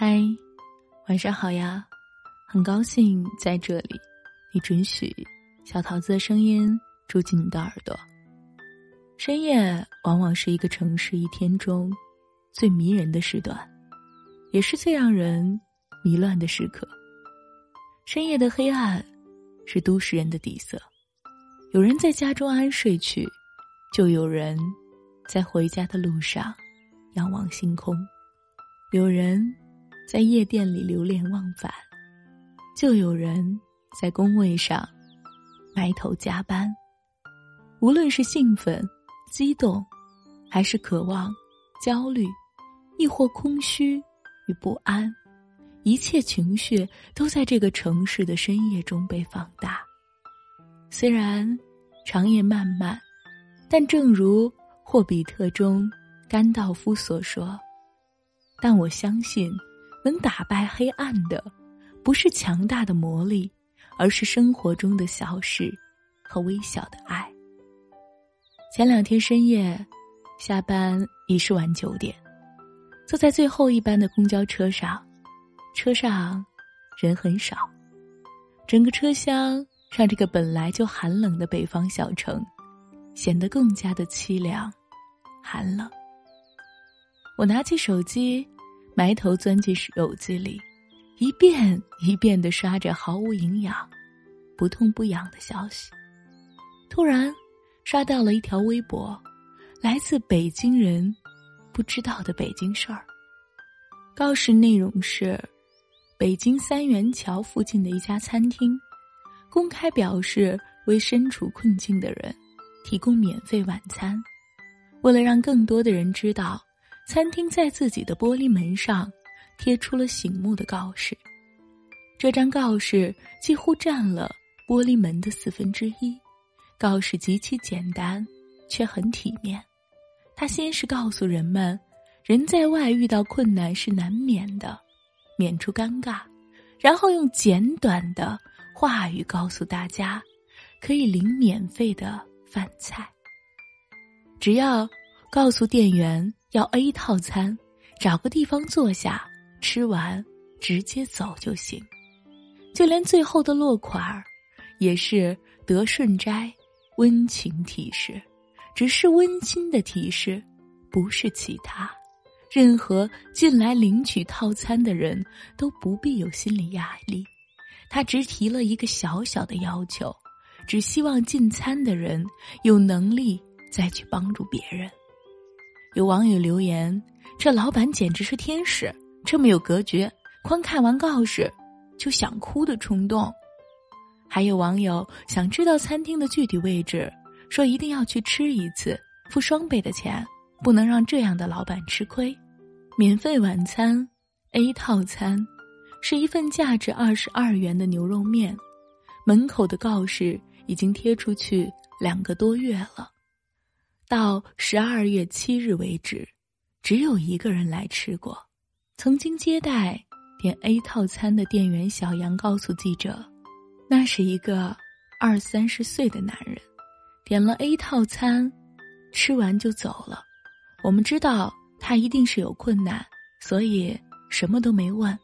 嗨，晚上好呀！很高兴在这里，你准许小桃子的声音住进你的耳朵。深夜往往是一个城市一天中最迷人的时段，也是最让人迷乱的时刻。深夜的黑暗是都市人的底色，有人在家中安睡去，就有人在回家的路上仰望星空，有人。在夜店里流连忘返，就有人在工位上埋头加班。无论是兴奋、激动，还是渴望、焦虑，亦或空虚与不安，一切情绪都在这个城市的深夜中被放大。虽然长夜漫漫，但正如《霍比特》中甘道夫所说：“但我相信。”能打败黑暗的，不是强大的魔力，而是生活中的小事和微小的爱。前两天深夜，下班已是晚九点，坐在最后一班的公交车上，车上人很少，整个车厢让这个本来就寒冷的北方小城显得更加的凄凉、寒冷。我拿起手机。埋头钻进手机里，一遍一遍的刷着毫无营养、不痛不痒的消息。突然，刷到了一条微博，来自北京人不知道的北京事儿。告示内容是：北京三元桥附近的一家餐厅，公开表示为身处困境的人提供免费晚餐。为了让更多的人知道。餐厅在自己的玻璃门上贴出了醒目的告示，这张告示几乎占了玻璃门的四分之一。告示极其简单，却很体面。他先是告诉人们，人在外遇到困难是难免的，免除尴尬，然后用简短的话语告诉大家，可以领免费的饭菜，只要告诉店员。要 A 套餐，找个地方坐下，吃完直接走就行。就连最后的落款儿，也是德顺斋温情提示，只是温馨的提示，不是其他。任何进来领取套餐的人都不必有心理压力。他只提了一个小小的要求，只希望进餐的人有能力再去帮助别人。有网友留言：“这老板简直是天使，这么有格局。”光看完告示，就想哭的冲动。还有网友想知道餐厅的具体位置，说一定要去吃一次，付双倍的钱，不能让这样的老板吃亏。免费晚餐 A 套餐，是一份价值二十二元的牛肉面。门口的告示已经贴出去两个多月了。到十二月七日为止，只有一个人来吃过。曾经接待点 A 套餐的店员小杨告诉记者：“那是一个二三十岁的男人，点了 A 套餐，吃完就走了。我们知道他一定是有困难，所以什么都没问。”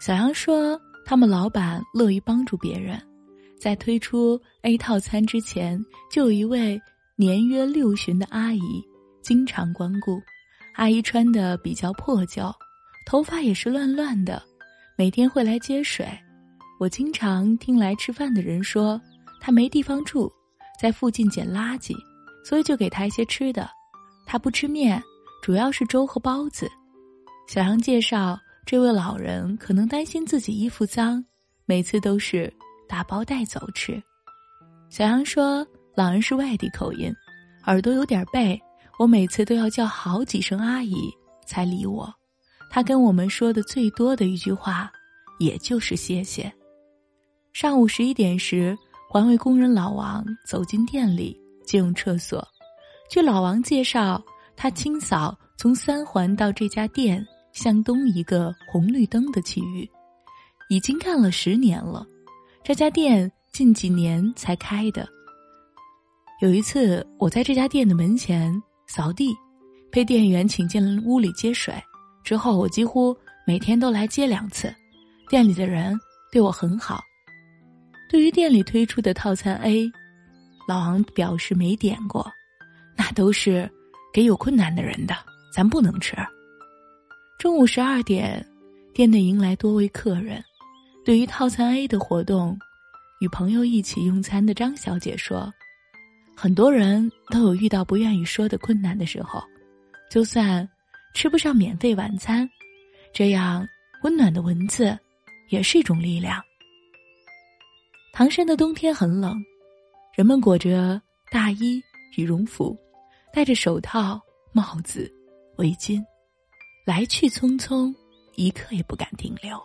小杨说：“他们老板乐于帮助别人，在推出 A 套餐之前，就有一位。”年约六旬的阿姨经常光顾，阿姨穿的比较破旧，头发也是乱乱的，每天会来接水。我经常听来吃饭的人说，她没地方住，在附近捡垃圾，所以就给她一些吃的。她不吃面，主要是粥和包子。小杨介绍，这位老人可能担心自己衣服脏，每次都是打包带走吃。小杨说。老人是外地口音，耳朵有点背，我每次都要叫好几声阿姨才理我。他跟我们说的最多的一句话，也就是谢谢。上午十一点时，环卫工人老王走进店里借用厕所。据老王介绍，他清扫从三环到这家店向东一个红绿灯的区域，已经干了十年了。这家店近几年才开的。有一次，我在这家店的门前扫地，被店员请进了屋里接水。之后，我几乎每天都来接两次，店里的人对我很好。对于店里推出的套餐 A，老王表示没点过，那都是给有困难的人的，咱不能吃。中午十二点，店内迎来多位客人。对于套餐 A 的活动，与朋友一起用餐的张小姐说：“很多人都有遇到不愿意说的困难的时候，就算吃不上免费晚餐，这样温暖的文字也是一种力量。”唐山的冬天很冷，人们裹着大衣、羽绒服，戴着手套、帽子、围巾，来去匆匆，一刻也不敢停留。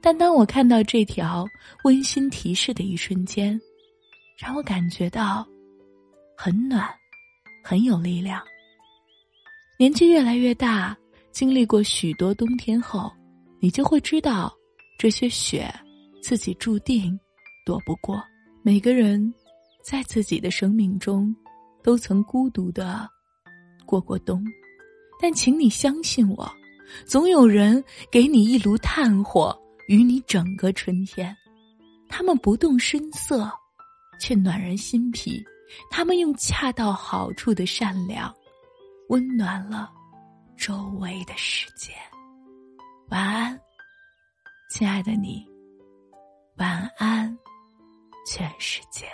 但当我看到这条温馨提示的一瞬间，让我感觉到很暖，很有力量。年纪越来越大，经历过许多冬天后，你就会知道，这些雪自己注定。躲不过每个人，在自己的生命中，都曾孤独的过过冬。但请你相信我，总有人给你一炉炭火，与你整个春天。他们不动声色，却暖人心脾。他们用恰到好处的善良，温暖了周围的世界。晚安，亲爱的你。晚安。全世界。